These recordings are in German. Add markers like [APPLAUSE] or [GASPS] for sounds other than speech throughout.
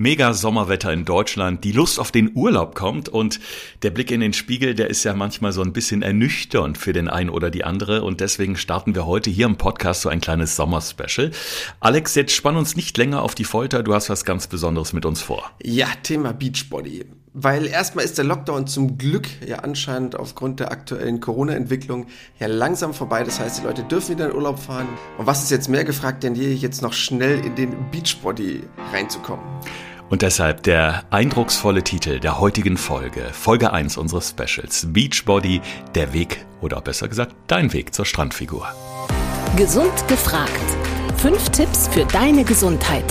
Mega Sommerwetter in Deutschland, die Lust auf den Urlaub kommt und der Blick in den Spiegel, der ist ja manchmal so ein bisschen ernüchternd für den einen oder die andere und deswegen starten wir heute hier im Podcast so ein kleines Sommerspecial. Alex, jetzt spann uns nicht länger auf die Folter, du hast was ganz Besonderes mit uns vor. Ja, Thema Beachbody. Weil erstmal ist der Lockdown zum Glück ja anscheinend aufgrund der aktuellen Corona-Entwicklung ja langsam vorbei. Das heißt, die Leute dürfen wieder in Urlaub fahren. Und was ist jetzt mehr gefragt denn je, jetzt noch schnell in den Beachbody reinzukommen? Und deshalb der eindrucksvolle Titel der heutigen Folge, Folge 1 unseres Specials, Beachbody, der Weg oder besser gesagt, dein Weg zur Strandfigur. Gesund gefragt. Fünf Tipps für deine Gesundheit.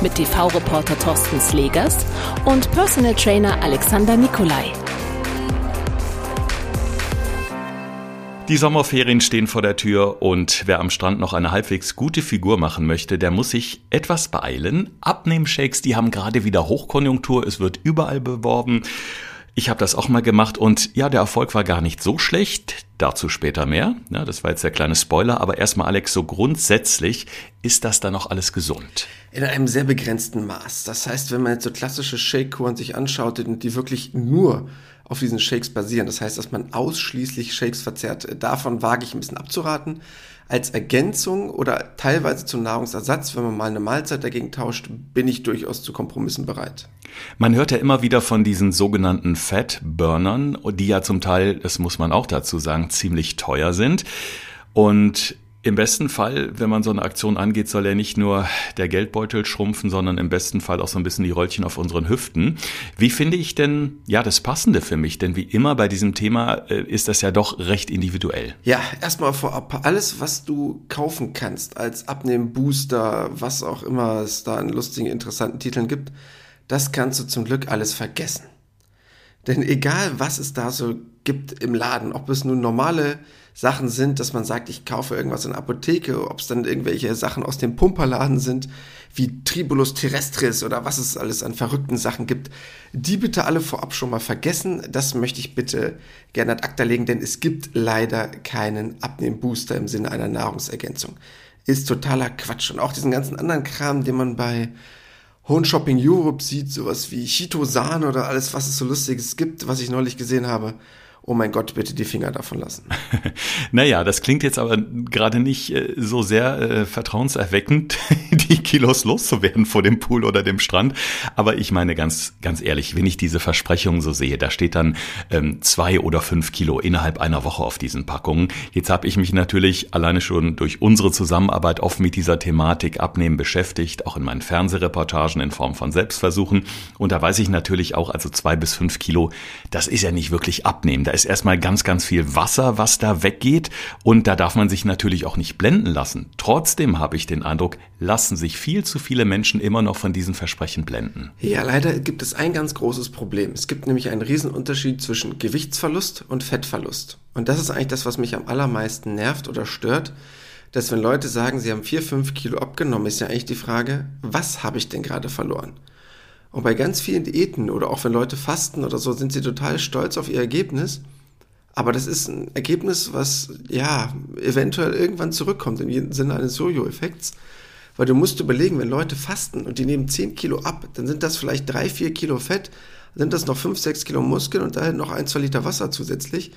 Mit TV-Reporter Thorsten Slegers und Personal Trainer Alexander Nikolai. Die Sommerferien stehen vor der Tür und wer am Strand noch eine halbwegs gute Figur machen möchte, der muss sich etwas beeilen. Abnehmshakes, die haben gerade wieder Hochkonjunktur, es wird überall beworben. Ich habe das auch mal gemacht und ja, der Erfolg war gar nicht so schlecht. Dazu später mehr. Ja, das war jetzt der kleine Spoiler, aber erstmal Alex, so grundsätzlich ist das dann noch alles gesund? In einem sehr begrenzten Maß. Das heißt, wenn man jetzt so klassische Shake-Kuren sich anschaut, die wirklich nur auf diesen Shakes basieren. Das heißt, dass man ausschließlich Shakes verzehrt. Davon wage ich ein bisschen abzuraten. Als Ergänzung oder teilweise zum Nahrungsersatz, wenn man mal eine Mahlzeit dagegen tauscht, bin ich durchaus zu Kompromissen bereit. Man hört ja immer wieder von diesen sogenannten Fat-Burnern, die ja zum Teil, das muss man auch dazu sagen, ziemlich teuer sind. Und im besten Fall, wenn man so eine Aktion angeht, soll ja nicht nur der Geldbeutel schrumpfen, sondern im besten Fall auch so ein bisschen die Röllchen auf unseren Hüften. Wie finde ich denn, ja, das Passende für mich? Denn wie immer bei diesem Thema äh, ist das ja doch recht individuell. Ja, erstmal vorab, alles, was du kaufen kannst als Abnehmen-Booster, was auch immer es da an lustigen, interessanten Titeln gibt, das kannst du zum Glück alles vergessen. Denn egal, was es da so gibt im Laden, ob es nun normale Sachen sind, dass man sagt, ich kaufe irgendwas in der Apotheke, ob es dann irgendwelche Sachen aus dem Pumperladen sind, wie Tribulus terrestris oder was es alles an verrückten Sachen gibt, die bitte alle vorab schon mal vergessen. Das möchte ich bitte gerne ad acta legen, denn es gibt leider keinen Abnehmbooster im Sinne einer Nahrungsergänzung. Ist totaler Quatsch. Und auch diesen ganzen anderen Kram, den man bei Home Shopping Europe sieht, sowas wie Chitosan oder alles, was es so Lustiges gibt, was ich neulich gesehen habe oh mein Gott, bitte die Finger davon lassen. [LAUGHS] naja, das klingt jetzt aber gerade nicht äh, so sehr äh, vertrauenserweckend, [LAUGHS] die Kilos loszuwerden vor dem Pool oder dem Strand. Aber ich meine ganz, ganz ehrlich, wenn ich diese Versprechungen so sehe, da steht dann ähm, zwei oder fünf Kilo innerhalb einer Woche auf diesen Packungen. Jetzt habe ich mich natürlich alleine schon durch unsere Zusammenarbeit oft mit dieser Thematik Abnehmen beschäftigt, auch in meinen Fernsehreportagen in Form von Selbstversuchen. Und da weiß ich natürlich auch, also zwei bis fünf Kilo, das ist ja nicht wirklich Abnehmen. Da ist erstmal ganz, ganz viel Wasser, was da weggeht. Und da darf man sich natürlich auch nicht blenden lassen. Trotzdem habe ich den Eindruck, lassen sich viel zu viele Menschen immer noch von diesen Versprechen blenden. Ja, leider gibt es ein ganz großes Problem. Es gibt nämlich einen Riesenunterschied zwischen Gewichtsverlust und Fettverlust. Und das ist eigentlich das, was mich am allermeisten nervt oder stört dass wenn Leute sagen, sie haben vier, fünf Kilo abgenommen, ist ja eigentlich die Frage, was habe ich denn gerade verloren? Und bei ganz vielen Diäten oder auch wenn Leute fasten oder so, sind sie total stolz auf ihr Ergebnis. Aber das ist ein Ergebnis, was ja eventuell irgendwann zurückkommt im Sinne eines Jojo-Effekts. Weil du musst überlegen, wenn Leute fasten und die nehmen 10 Kilo ab, dann sind das vielleicht 3, 4 Kilo Fett, sind das noch 5, 6 Kilo Muskeln und dahin noch 1, 2 Liter Wasser zusätzlich.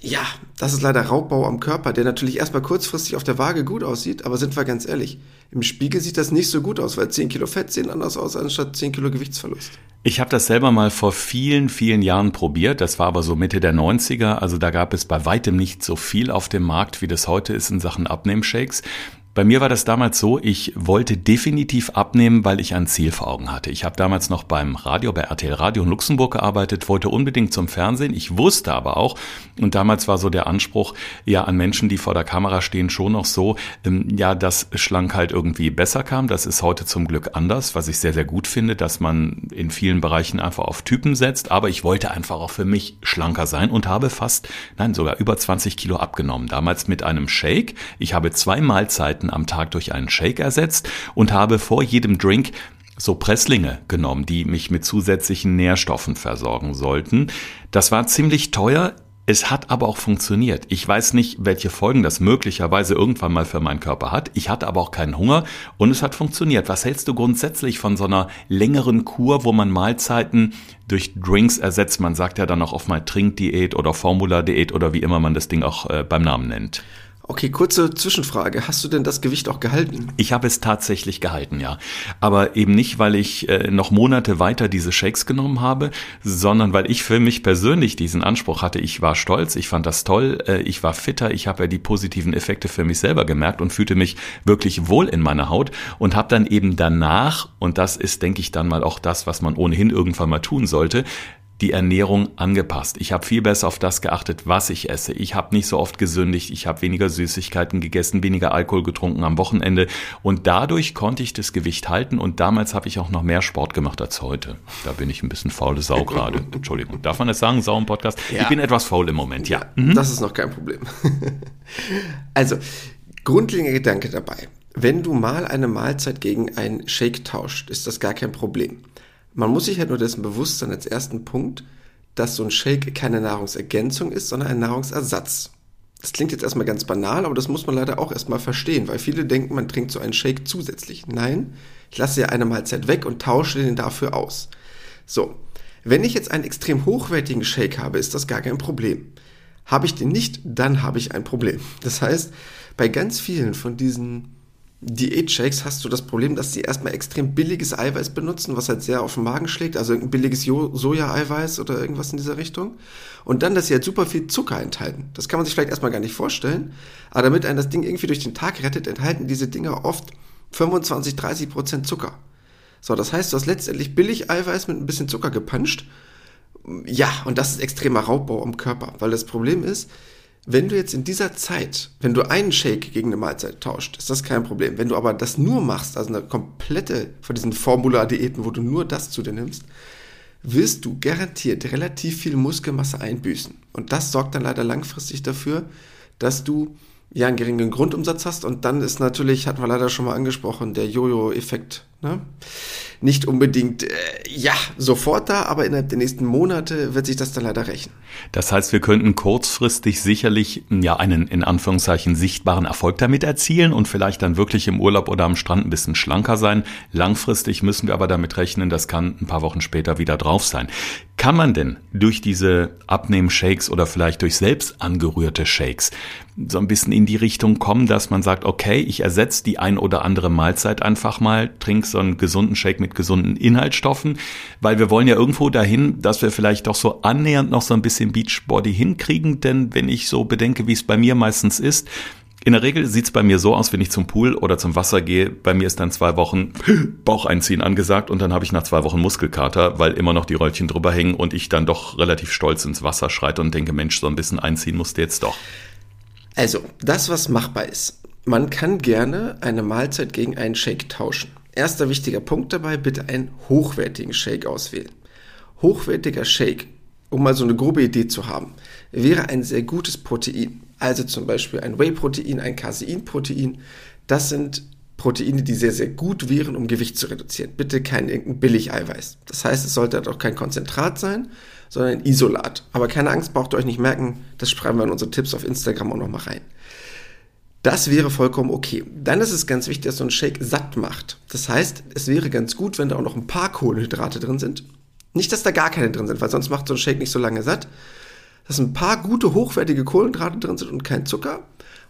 Ja, das ist leider Raubbau am Körper, der natürlich erstmal kurzfristig auf der Waage gut aussieht, aber sind wir ganz ehrlich, im Spiegel sieht das nicht so gut aus, weil 10 Kilo Fett sehen anders aus anstatt 10 Kilo Gewichtsverlust. Ich habe das selber mal vor vielen, vielen Jahren probiert. Das war aber so Mitte der 90er. Also da gab es bei weitem nicht so viel auf dem Markt, wie das heute ist in Sachen Abnehmshakes. Bei mir war das damals so, ich wollte definitiv abnehmen, weil ich ein Ziel vor Augen hatte. Ich habe damals noch beim Radio, bei RTL Radio in Luxemburg gearbeitet, wollte unbedingt zum Fernsehen. Ich wusste aber auch, und damals war so der Anspruch, ja, an Menschen, die vor der Kamera stehen, schon noch so, ähm, ja, dass Schlankheit irgendwie besser kam. Das ist heute zum Glück anders, was ich sehr, sehr gut finde, dass man in vielen Bereichen einfach auf Typen setzt. Aber ich wollte einfach auch für mich schlanker sein und habe fast, nein, sogar über 20 Kilo abgenommen. Damals mit einem Shake. Ich habe zwei Mahlzeiten Mahlzeiten am Tag durch einen Shake ersetzt und habe vor jedem Drink so Presslinge genommen, die mich mit zusätzlichen Nährstoffen versorgen sollten. Das war ziemlich teuer, Es hat aber auch funktioniert. Ich weiß nicht, welche Folgen das möglicherweise irgendwann mal für meinen Körper hat. Ich hatte aber auch keinen Hunger und es hat funktioniert. Was hältst du grundsätzlich von so einer längeren Kur, wo man Mahlzeiten durch Drinks ersetzt? Man sagt ja dann auch oft mal Trinkdiät oder Formula-Diät oder wie immer man das Ding auch äh, beim Namen nennt. Okay, kurze Zwischenfrage. Hast du denn das Gewicht auch gehalten? Ich habe es tatsächlich gehalten, ja. Aber eben nicht, weil ich äh, noch Monate weiter diese Shakes genommen habe, sondern weil ich für mich persönlich diesen Anspruch hatte. Ich war stolz, ich fand das toll, äh, ich war fitter, ich habe ja die positiven Effekte für mich selber gemerkt und fühlte mich wirklich wohl in meiner Haut und habe dann eben danach, und das ist, denke ich, dann mal auch das, was man ohnehin irgendwann mal tun sollte, die Ernährung angepasst. Ich habe viel besser auf das geachtet, was ich esse. Ich habe nicht so oft gesündigt, ich habe weniger Süßigkeiten gegessen, weniger Alkohol getrunken am Wochenende und dadurch konnte ich das Gewicht halten und damals habe ich auch noch mehr Sport gemacht als heute. Da bin ich ein bisschen faule Sau gerade. [LAUGHS] Entschuldigung, darf man das sagen, Sau im Podcast? Ja. Ich bin etwas faul im Moment, ja. Mhm. Das ist noch kein Problem. [LAUGHS] also, grundlegender Gedanke dabei. Wenn du mal eine Mahlzeit gegen einen Shake tauscht, ist das gar kein Problem. Man muss sich halt nur dessen bewusst sein als ersten Punkt, dass so ein Shake keine Nahrungsergänzung ist, sondern ein Nahrungsersatz. Das klingt jetzt erstmal ganz banal, aber das muss man leider auch erstmal verstehen, weil viele denken, man trinkt so einen Shake zusätzlich. Nein, ich lasse ja eine Mahlzeit weg und tausche den dafür aus. So, wenn ich jetzt einen extrem hochwertigen Shake habe, ist das gar kein Problem. Habe ich den nicht, dann habe ich ein Problem. Das heißt, bei ganz vielen von diesen Diät-Shakes hast du das Problem, dass sie erstmal extrem billiges Eiweiß benutzen, was halt sehr auf den Magen schlägt, also ein billiges Soja-Eiweiß oder irgendwas in dieser Richtung. Und dann, dass sie halt super viel Zucker enthalten. Das kann man sich vielleicht erstmal gar nicht vorstellen, aber damit ein das Ding irgendwie durch den Tag rettet, enthalten diese Dinger oft 25, 30 Prozent Zucker. So, das heißt, du hast letztendlich billig Eiweiß mit ein bisschen Zucker gepanscht. Ja, und das ist extremer Raubbau am Körper, weil das Problem ist, wenn du jetzt in dieser Zeit, wenn du einen Shake gegen eine Mahlzeit tauscht, ist das kein Problem. Wenn du aber das nur machst, also eine komplette von diesen Formula-Diäten, wo du nur das zu dir nimmst, wirst du garantiert relativ viel Muskelmasse einbüßen. Und das sorgt dann leider langfristig dafür, dass du ja einen geringen Grundumsatz hast und dann ist natürlich, hatten wir leider schon mal angesprochen, der Jojo-Effekt ne? nicht unbedingt, äh, ja, sofort da, aber innerhalb der nächsten Monate wird sich das dann leider rächen. Das heißt, wir könnten kurzfristig sicherlich ja einen in Anführungszeichen sichtbaren Erfolg damit erzielen und vielleicht dann wirklich im Urlaub oder am Strand ein bisschen schlanker sein. Langfristig müssen wir aber damit rechnen, das kann ein paar Wochen später wieder drauf sein. Kann man denn durch diese Abnehmen-Shakes oder vielleicht durch selbst angerührte Shakes so ein bisschen in die Richtung kommen, dass man sagt, okay, ich ersetze die ein oder andere Mahlzeit einfach mal, trinke so einen gesunden Shake mit gesunden Inhaltsstoffen, weil wir wollen ja irgendwo dahin, dass wir vielleicht doch so annähernd noch so ein bisschen Beachbody hinkriegen, denn wenn ich so bedenke, wie es bei mir meistens ist, in der Regel sieht's bei mir so aus, wenn ich zum Pool oder zum Wasser gehe, bei mir ist dann zwei Wochen [GASPS] Bauch einziehen angesagt und dann habe ich nach zwei Wochen Muskelkater, weil immer noch die Röllchen drüber hängen und ich dann doch relativ stolz ins Wasser schreite und denke, Mensch, so ein bisschen einziehen musst du jetzt doch. Also, das, was machbar ist. Man kann gerne eine Mahlzeit gegen einen Shake tauschen. Erster wichtiger Punkt dabei, bitte einen hochwertigen Shake auswählen. Hochwertiger Shake, um mal so eine grobe Idee zu haben, wäre ein sehr gutes Protein. Also zum Beispiel ein Whey-Protein, ein Casein-Protein. Das sind Proteine, die sehr, sehr gut wären, um Gewicht zu reduzieren. Bitte kein Billig-Eiweiß. Das heißt, es sollte halt auch kein Konzentrat sein, sondern ein Isolat. Aber keine Angst, braucht ihr euch nicht merken. Das schreiben wir in unsere Tipps auf Instagram auch nochmal rein. Das wäre vollkommen okay. Dann ist es ganz wichtig, dass so ein Shake satt macht. Das heißt, es wäre ganz gut, wenn da auch noch ein paar Kohlenhydrate drin sind. Nicht, dass da gar keine drin sind, weil sonst macht so ein Shake nicht so lange satt. Dass ein paar gute, hochwertige Kohlenhydrate drin sind und kein Zucker.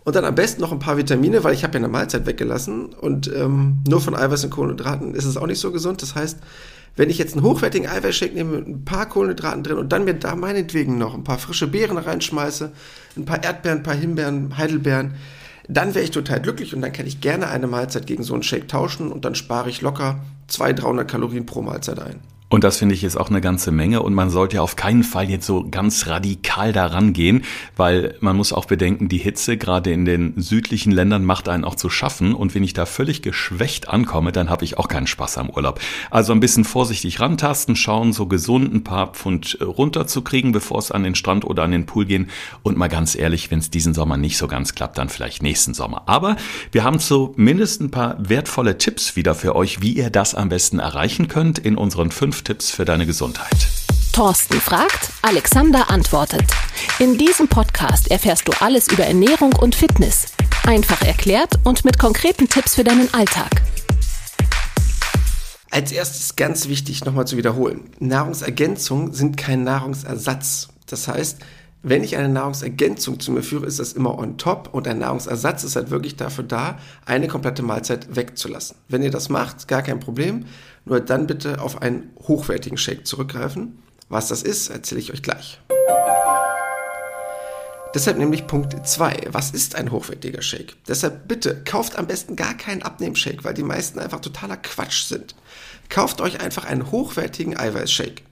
Und dann am besten noch ein paar Vitamine, weil ich habe ja eine Mahlzeit weggelassen. Und ähm, nur von Eiweiß und Kohlenhydraten ist es auch nicht so gesund. Das heißt, wenn ich jetzt einen hochwertigen Eiweißshake nehme mit ein paar Kohlenhydraten drin und dann mir da meinetwegen noch ein paar frische Beeren reinschmeiße, ein paar Erdbeeren, ein paar Himbeeren, Heidelbeeren, dann wäre ich total glücklich und dann kann ich gerne eine Mahlzeit gegen so einen Shake tauschen und dann spare ich locker 200, 300 Kalorien pro Mahlzeit ein. Und das finde ich ist auch eine ganze Menge und man sollte ja auf keinen Fall jetzt so ganz radikal daran gehen, weil man muss auch bedenken, die Hitze gerade in den südlichen Ländern macht einen auch zu schaffen und wenn ich da völlig geschwächt ankomme, dann habe ich auch keinen Spaß am Urlaub. Also ein bisschen vorsichtig rantasten, schauen, so gesund ein paar Pfund runterzukriegen, bevor es an den Strand oder an den Pool gehen und mal ganz ehrlich, wenn es diesen Sommer nicht so ganz klappt, dann vielleicht nächsten Sommer. Aber wir haben zumindest ein paar wertvolle Tipps wieder für euch, wie ihr das am besten erreichen könnt in unseren fünf Tipps für deine Gesundheit. Thorsten fragt, Alexander antwortet. In diesem Podcast erfährst du alles über Ernährung und Fitness. Einfach erklärt und mit konkreten Tipps für deinen Alltag. Als erstes ganz wichtig nochmal zu wiederholen. Nahrungsergänzungen sind kein Nahrungsersatz. Das heißt, wenn ich eine Nahrungsergänzung zu mir führe, ist das immer on top und ein Nahrungsersatz ist halt wirklich dafür da, eine komplette Mahlzeit wegzulassen. Wenn ihr das macht, gar kein Problem, nur dann bitte auf einen hochwertigen Shake zurückgreifen. Was das ist, erzähle ich euch gleich. Deshalb nämlich Punkt 2. Was ist ein hochwertiger Shake? Deshalb bitte kauft am besten gar keinen Abnehmshake, weil die meisten einfach totaler Quatsch sind. Kauft euch einfach einen hochwertigen Eiweißshake.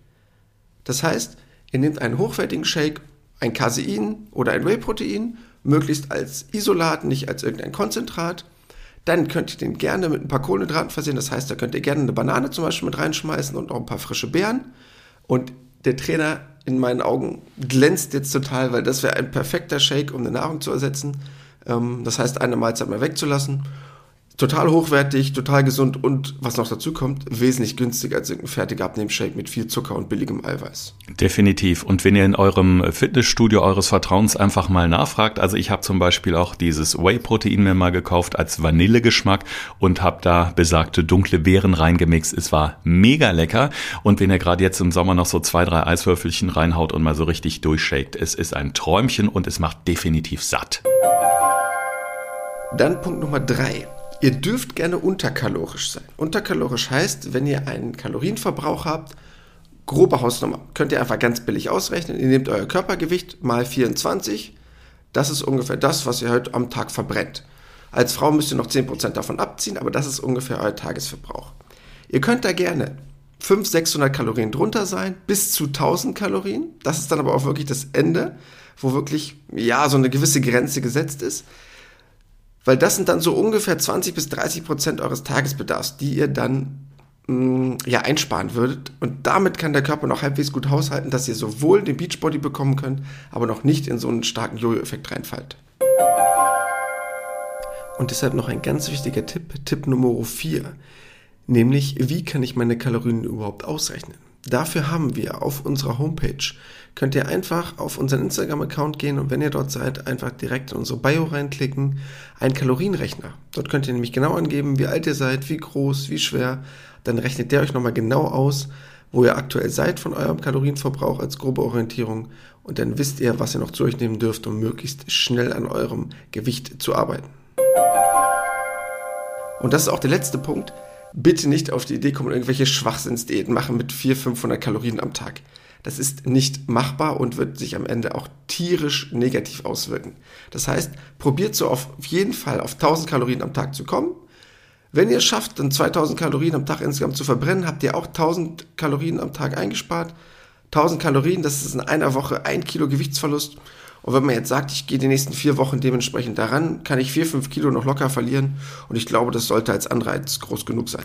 Das heißt, ihr nehmt einen hochwertigen Shake, ein Casein oder ein Whey-Protein, möglichst als Isolat, nicht als irgendein Konzentrat. Dann könnt ihr den gerne mit ein paar Kohlenhydraten versehen. Das heißt, da könnt ihr gerne eine Banane zum Beispiel mit reinschmeißen und auch ein paar frische Beeren. Und der Trainer in meinen Augen glänzt jetzt total, weil das wäre ein perfekter Shake, um eine Nahrung zu ersetzen. Ähm, das heißt, eine Mahlzeit mal wegzulassen total hochwertig, total gesund und was noch dazu kommt, wesentlich günstiger als irgendein fertiger Abnehmshake mit viel Zucker und billigem Eiweiß. Definitiv. Und wenn ihr in eurem Fitnessstudio eures Vertrauens einfach mal nachfragt, also ich habe zum Beispiel auch dieses Whey-Protein mir mal gekauft als Vanillegeschmack und habe da besagte dunkle Beeren reingemixt. Es war mega lecker. Und wenn ihr gerade jetzt im Sommer noch so zwei, drei Eiswürfelchen reinhaut und mal so richtig durchshakt, es ist ein Träumchen und es macht definitiv satt. Dann Punkt Nummer drei. Ihr dürft gerne unterkalorisch sein. Unterkalorisch heißt, wenn ihr einen Kalorienverbrauch habt, grobe Hausnummer, könnt ihr einfach ganz billig ausrechnen. Ihr nehmt euer Körpergewicht mal 24. Das ist ungefähr das, was ihr heute am Tag verbrennt. Als Frau müsst ihr noch 10% davon abziehen, aber das ist ungefähr euer Tagesverbrauch. Ihr könnt da gerne 500, 600 Kalorien drunter sein, bis zu 1000 Kalorien. Das ist dann aber auch wirklich das Ende, wo wirklich, ja, so eine gewisse Grenze gesetzt ist. Weil das sind dann so ungefähr 20 bis 30 Prozent eures Tagesbedarfs, die ihr dann mh, mm, ja einsparen würdet. Und damit kann der Körper noch halbwegs gut haushalten, dass ihr sowohl den Beachbody bekommen könnt, aber noch nicht in so einen starken Jojo-Effekt reinfallt. Und deshalb noch ein ganz wichtiger Tipp, Tipp Nummer 4. Nämlich, wie kann ich meine Kalorien überhaupt ausrechnen? Dafür haben wir auf unserer Homepage, könnt ihr einfach auf unseren Instagram-Account gehen und wenn ihr dort seid, einfach direkt in unsere Bio reinklicken, einen Kalorienrechner. Dort könnt ihr nämlich genau angeben, wie alt ihr seid, wie groß, wie schwer. Dann rechnet der euch nochmal genau aus, wo ihr aktuell seid von eurem Kalorienverbrauch als grobe Orientierung und dann wisst ihr, was ihr noch zu euch nehmen dürft, um möglichst schnell an eurem Gewicht zu arbeiten. Und das ist auch der letzte Punkt bitte nicht auf die Idee kommen, irgendwelche Schwachsinnsdiäten machen mit 400, 500 Kalorien am Tag. Das ist nicht machbar und wird sich am Ende auch tierisch negativ auswirken. Das heißt, probiert so auf jeden Fall auf 1000 Kalorien am Tag zu kommen. Wenn ihr schafft, dann 2000 Kalorien am Tag insgesamt zu verbrennen, habt ihr auch 1000 Kalorien am Tag eingespart. 1000 Kalorien, das ist in einer Woche ein Kilo Gewichtsverlust. Und wenn man jetzt sagt, ich gehe die nächsten vier Wochen dementsprechend daran, kann ich vier, fünf Kilo noch locker verlieren. Und ich glaube, das sollte als Anreiz groß genug sein.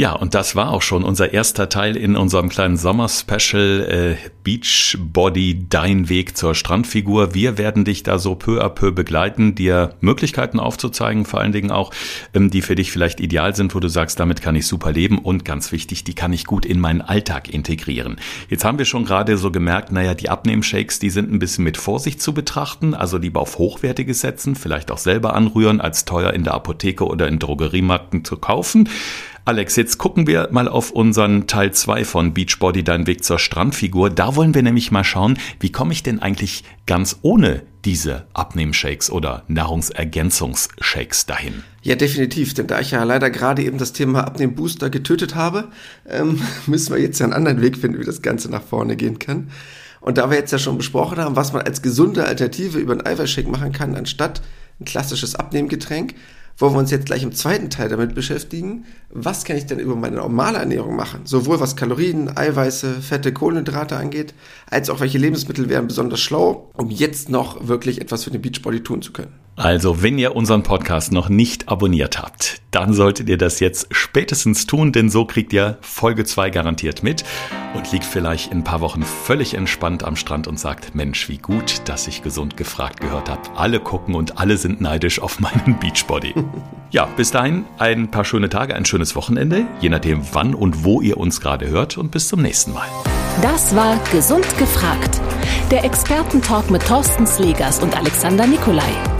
Ja, und das war auch schon unser erster Teil in unserem kleinen Sommer-Special äh, Beachbody, dein Weg zur Strandfigur. Wir werden dich da so peu à peu begleiten, dir Möglichkeiten aufzuzeigen, vor allen Dingen auch, ähm, die für dich vielleicht ideal sind, wo du sagst, damit kann ich super leben und ganz wichtig, die kann ich gut in meinen Alltag integrieren. Jetzt haben wir schon gerade so gemerkt, naja, die Abnehmshakes, die sind ein bisschen mit Vorsicht zu betrachten, also lieber auf hochwertiges setzen, vielleicht auch selber anrühren, als teuer in der Apotheke oder in Drogeriemarkten zu kaufen. Alex, jetzt gucken wir mal auf unseren Teil 2 von Beachbody, dein Weg zur Strandfigur. Da wollen wir nämlich mal schauen, wie komme ich denn eigentlich ganz ohne diese Abnehmshakes oder Nahrungsergänzungsshakes dahin? Ja, definitiv, denn da ich ja leider gerade eben das Thema Abnehmbooster getötet habe, ähm, [LAUGHS] müssen wir jetzt ja einen anderen Weg finden, wie das Ganze nach vorne gehen kann. Und da wir jetzt ja schon besprochen haben, was man als gesunde Alternative über einen Eiweißshake machen kann, anstatt ein klassisches Abnehmgetränk, wollen wir uns jetzt gleich im zweiten Teil damit beschäftigen, was kann ich denn über meine normale Ernährung machen? Sowohl was Kalorien, Eiweiße, Fette, Kohlenhydrate angeht, als auch welche Lebensmittel wären besonders schlau, um jetzt noch wirklich etwas für den Beachbody tun zu können. Also, wenn ihr unseren Podcast noch nicht abonniert habt, dann solltet ihr das jetzt spätestens tun, denn so kriegt ihr Folge 2 garantiert mit und liegt vielleicht in ein paar Wochen völlig entspannt am Strand und sagt, Mensch, wie gut, dass ich gesund gefragt gehört habe. Alle gucken und alle sind neidisch auf meinen Beachbody. [LAUGHS] ja, bis dahin ein paar schöne Tage, ein schönes Wochenende, je nachdem wann und wo ihr uns gerade hört und bis zum nächsten Mal. Das war Gesund gefragt. Der Expertentalk mit Thorsten Slegers und Alexander Nikolai.